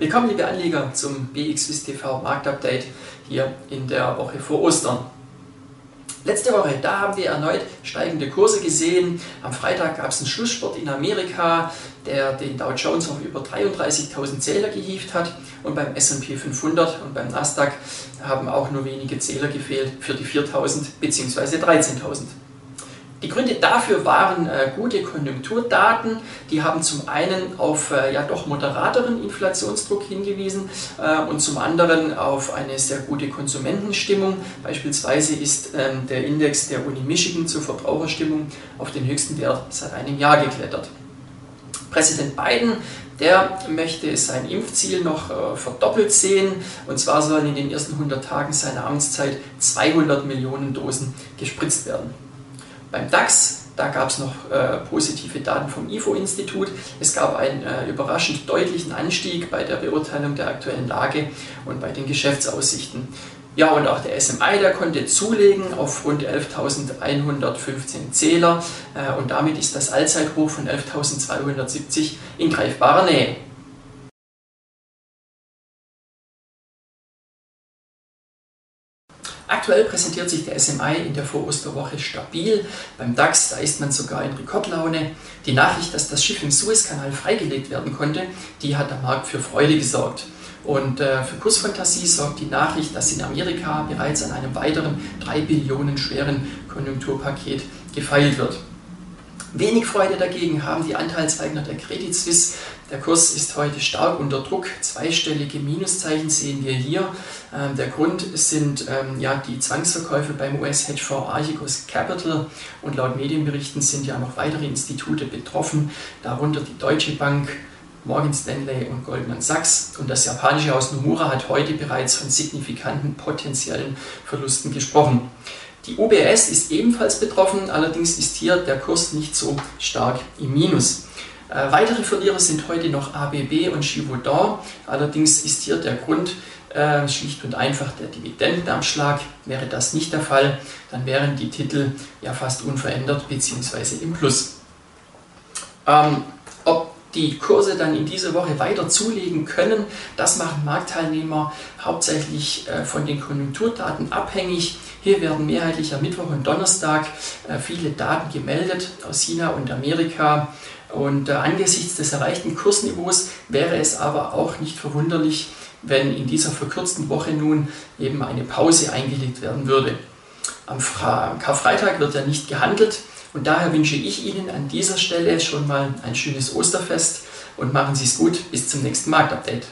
Willkommen, liebe Anleger, zum BXWIST TV Marktupdate hier in der Woche vor Ostern. Letzte Woche, da haben wir erneut steigende Kurse gesehen. Am Freitag gab es einen Schlusssport in Amerika, der den Dow Jones auf über 33.000 Zähler gehievt hat. Und beim S&P 500 und beim Nasdaq haben auch nur wenige Zähler gefehlt für die 4.000 bzw. 13.000. Die Gründe dafür waren äh, gute Konjunkturdaten. Die haben zum einen auf äh, ja doch moderateren Inflationsdruck hingewiesen äh, und zum anderen auf eine sehr gute Konsumentenstimmung. Beispielsweise ist ähm, der Index der Uni Michigan zur Verbraucherstimmung auf den höchsten Wert seit einem Jahr geklettert. Präsident Biden, der möchte sein Impfziel noch äh, verdoppelt sehen. Und zwar sollen in den ersten 100 Tagen seiner Amtszeit 200 Millionen Dosen gespritzt werden. Beim DAX, da gab es noch äh, positive Daten vom IFO-Institut. Es gab einen äh, überraschend deutlichen Anstieg bei der Beurteilung der aktuellen Lage und bei den Geschäftsaussichten. Ja, und auch der SMI, der konnte zulegen auf rund 11.115 Zähler äh, und damit ist das Allzeithoch von 11.270 in greifbarer Nähe. Aktuell präsentiert sich der SMI in der Vorosterwoche stabil. Beim DAX, da ist man sogar in Rekordlaune. Die Nachricht, dass das Schiff im Suezkanal freigelegt werden konnte, die hat am Markt für Freude gesorgt. Und äh, für Kursfantasie sorgt die Nachricht, dass in Amerika bereits an einem weiteren 3 Billionen schweren Konjunkturpaket gefeilt wird. Wenig Freude dagegen haben die Anteilseigner der Credit Suisse. Der Kurs ist heute stark unter Druck. Zweistellige Minuszeichen sehen wir hier. Ähm, der Grund sind ähm, ja, die Zwangsverkäufe beim US-Hedgefonds Archegos Capital und laut Medienberichten sind ja noch weitere Institute betroffen, darunter die Deutsche Bank, Morgan Stanley und Goldman Sachs. Und das japanische Haus Nomura hat heute bereits von signifikanten potenziellen Verlusten gesprochen. Die UBS ist ebenfalls betroffen, allerdings ist hier der Kurs nicht so stark im Minus. Äh, weitere Verlierer sind heute noch ABB und Givaudan, allerdings ist hier der Grund äh, schlicht und einfach der Dividendenabschlag. Wäre das nicht der Fall, dann wären die Titel ja fast unverändert bzw. im Plus. Ähm, die Kurse dann in dieser Woche weiter zulegen können, das machen Marktteilnehmer hauptsächlich äh, von den Konjunkturdaten abhängig. Hier werden mehrheitlich am Mittwoch und Donnerstag äh, viele Daten gemeldet aus China und Amerika. Und äh, angesichts des erreichten Kursniveaus wäre es aber auch nicht verwunderlich, wenn in dieser verkürzten Woche nun eben eine Pause eingelegt werden würde. Am Karfreitag wird ja nicht gehandelt und daher wünsche ich Ihnen an dieser Stelle schon mal ein schönes Osterfest und machen Sie es gut. Bis zum nächsten Marktupdate.